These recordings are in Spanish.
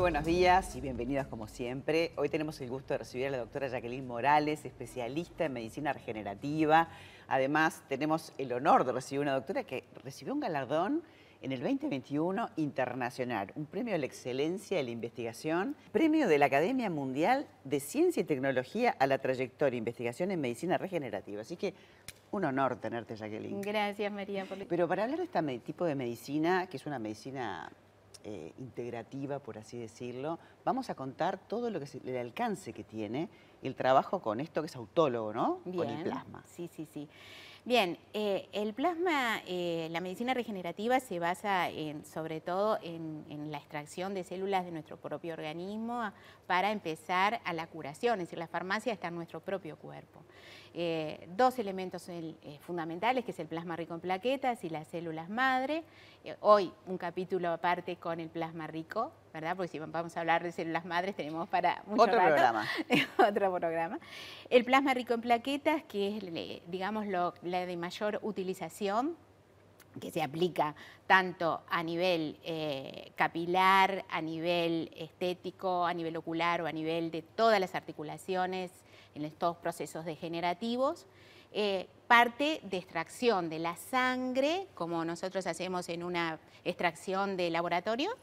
Muy buenos días y bienvenidos como siempre. Hoy tenemos el gusto de recibir a la doctora Jacqueline Morales, especialista en medicina regenerativa. Además, tenemos el honor de recibir una doctora que recibió un galardón en el 2021 internacional, un premio a la excelencia de la investigación, premio de la Academia Mundial de Ciencia y Tecnología a la trayectoria de investigación en medicina regenerativa. Así que un honor tenerte, Jacqueline. Gracias, María. Pero para hablar de este tipo de medicina, que es una medicina eh, integrativa, por así decirlo, vamos a contar todo lo que es el alcance que tiene el trabajo con esto que es autólogo, ¿no? Bien. Con el plasma. Sí, sí, sí. Bien, eh, el plasma, eh, la medicina regenerativa se basa en, sobre todo en, la extracción de células de nuestro propio organismo para empezar a la curación, es decir, la farmacia está en nuestro propio cuerpo. Eh, dos elementos fundamentales, que es el plasma rico en plaquetas y las células madre. hoy un capítulo aparte con el plasma rico, ¿verdad? Porque si vamos a hablar de células madres tenemos para mucho Otro programa. Otro programa. El plasma rico en plaquetas, que es, digamos, la de mayor utilización, que se aplica tanto a nivel eh, capilar, a nivel estético, a nivel ocular o a nivel de todas las articulaciones en estos procesos degenerativos. Eh, parte de extracción de la sangre, como nosotros hacemos en una extracción de laboratorio,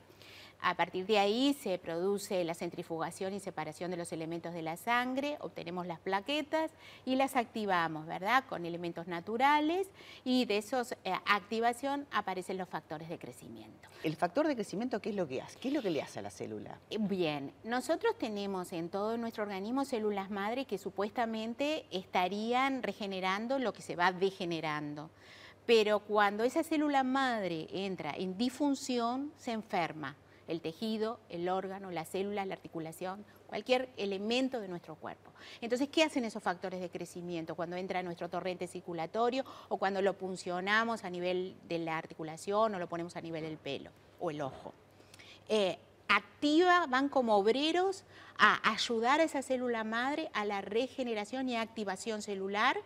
a partir de ahí se produce la centrifugación y separación de los elementos de la sangre, obtenemos las plaquetas y las activamos, ¿verdad? Con elementos naturales y de esa eh, activación aparecen los factores de crecimiento. ¿El factor de crecimiento qué es lo que hace? ¿Qué es lo que le hace a la célula? Eh, bien, nosotros tenemos en todo nuestro organismo células madre que supuestamente estarían regenerando lo que se va degenerando. Pero cuando esa célula madre entra en disfunción, se enferma el tejido, el órgano, la célula, la articulación, cualquier elemento de nuestro cuerpo. Entonces, ¿qué hacen esos factores de crecimiento cuando entra nuestro torrente circulatorio o cuando lo puncionamos a nivel de la articulación o lo ponemos a nivel del pelo o el ojo? Eh, activa, van como obreros a ayudar a esa célula madre a la regeneración y activación celular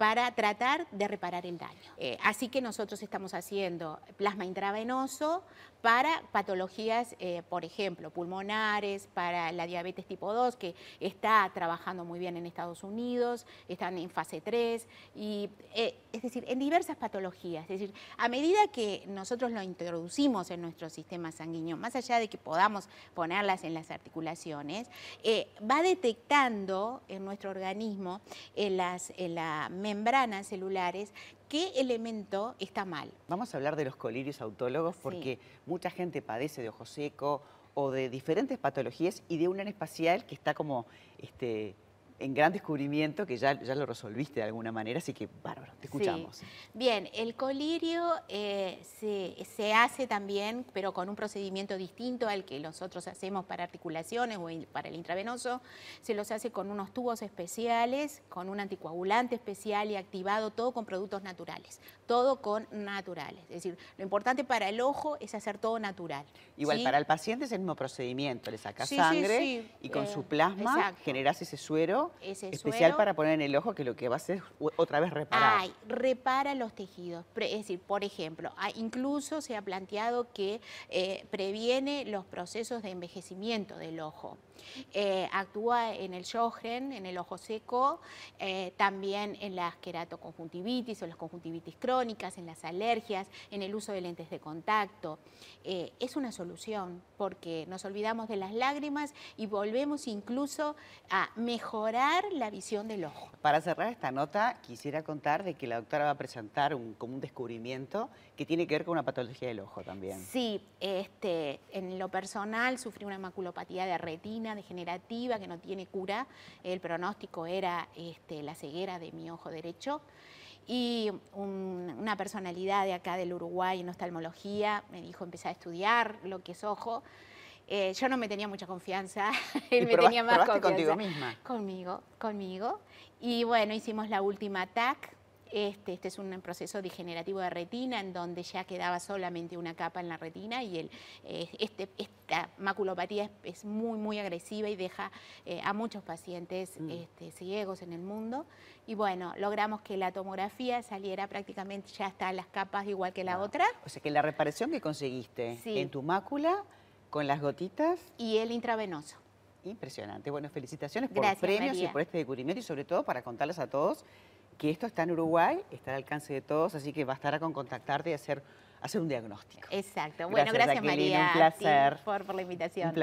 para tratar de reparar el daño. Eh, así que nosotros estamos haciendo plasma intravenoso para patologías, eh, por ejemplo, pulmonares, para la diabetes tipo 2, que está trabajando muy bien en Estados Unidos, están en fase 3, y, eh, es decir, en diversas patologías. Es decir, a medida que nosotros lo introducimos en nuestro sistema sanguíneo, más allá de que podamos ponerlas en las articulaciones, va detectando en nuestro organismo, en, las, en la membranas celulares qué elemento está mal. Vamos a hablar de los colirios autólogos porque mucha gente padece de ojo seco o de diferentes patologías y de un espacial que está como este, en gran descubrimiento que ya, ya lo resolviste de alguna manera, así que bárbaro, te escuchamos. Bien, el colirio eh, se, hace también, pero con un procedimiento distinto al que nosotros hacemos para articulaciones o para el intravenoso, se los hace con unos tubos especiales, con un anticoagulante especial y activado todo con productos naturales, todo con naturales. Es decir, lo importante para el ojo es hacer todo natural. Igual, para el paciente es el mismo procedimiento, le sacas sangre y con su eh, plasma generas ese suero especial para poner en el ojo que lo que va a hacer es otra vez reparar. Ay, repara los tejidos. Es decir, por ejemplo, incluso se ha planteado que eh, previene los procesos de envejecimiento del ojo. Eh, actúa en el Sjögren, en el ojo seco, eh, también en las queratoconjuntivitis o las conjuntivitis crónicas, en las alergias, en el uso de lentes de contacto. Eh, es una solución porque nos olvidamos de las lágrimas y volvemos incluso a mejorar la visión del ojo. Para cerrar esta nota, quisiera contar de que la doctora va a presentar un, como un descubrimiento que tiene que ver con una patología del ojo también. Sí, este, en lo personal sufrí una maculopatía de retina degenerativa que no tiene cura. El pronóstico era este, la ceguera de mi ojo derecho. Y una personalidad de acá del Uruguay en oftalmología me dijo, empecé a estudiar lo que es ojo. Eh, yo no me tenía mucha confianza, él me tenía más confianza. contigo misma? Conmigo, conmigo. Y bueno, hicimos la última TAC, este, este, es un proceso degenerativo de retina en donde ya quedaba solamente una capa en la retina y el, eh, este, esta maculopatía es, muy, muy agresiva y deja eh, a muchos pacientes mm. este, ciegos en el mundo. Y bueno, logramos que la tomografía saliera prácticamente ya hasta las capas igual que la otra. O sea que la reparación que conseguiste en tu mácula con las gotitas. Y el intravenoso. Impresionante. Bueno, felicitaciones por Gracias, premios María. y por este descubrimiento y sobre todo para contarles a todos que esto está en Uruguay, está al alcance de todos, así que bastará con contactarte y hacer, hacer un diagnóstico. Exacto. Bueno, Gracias, gracias, María un placer. por, por la invitación.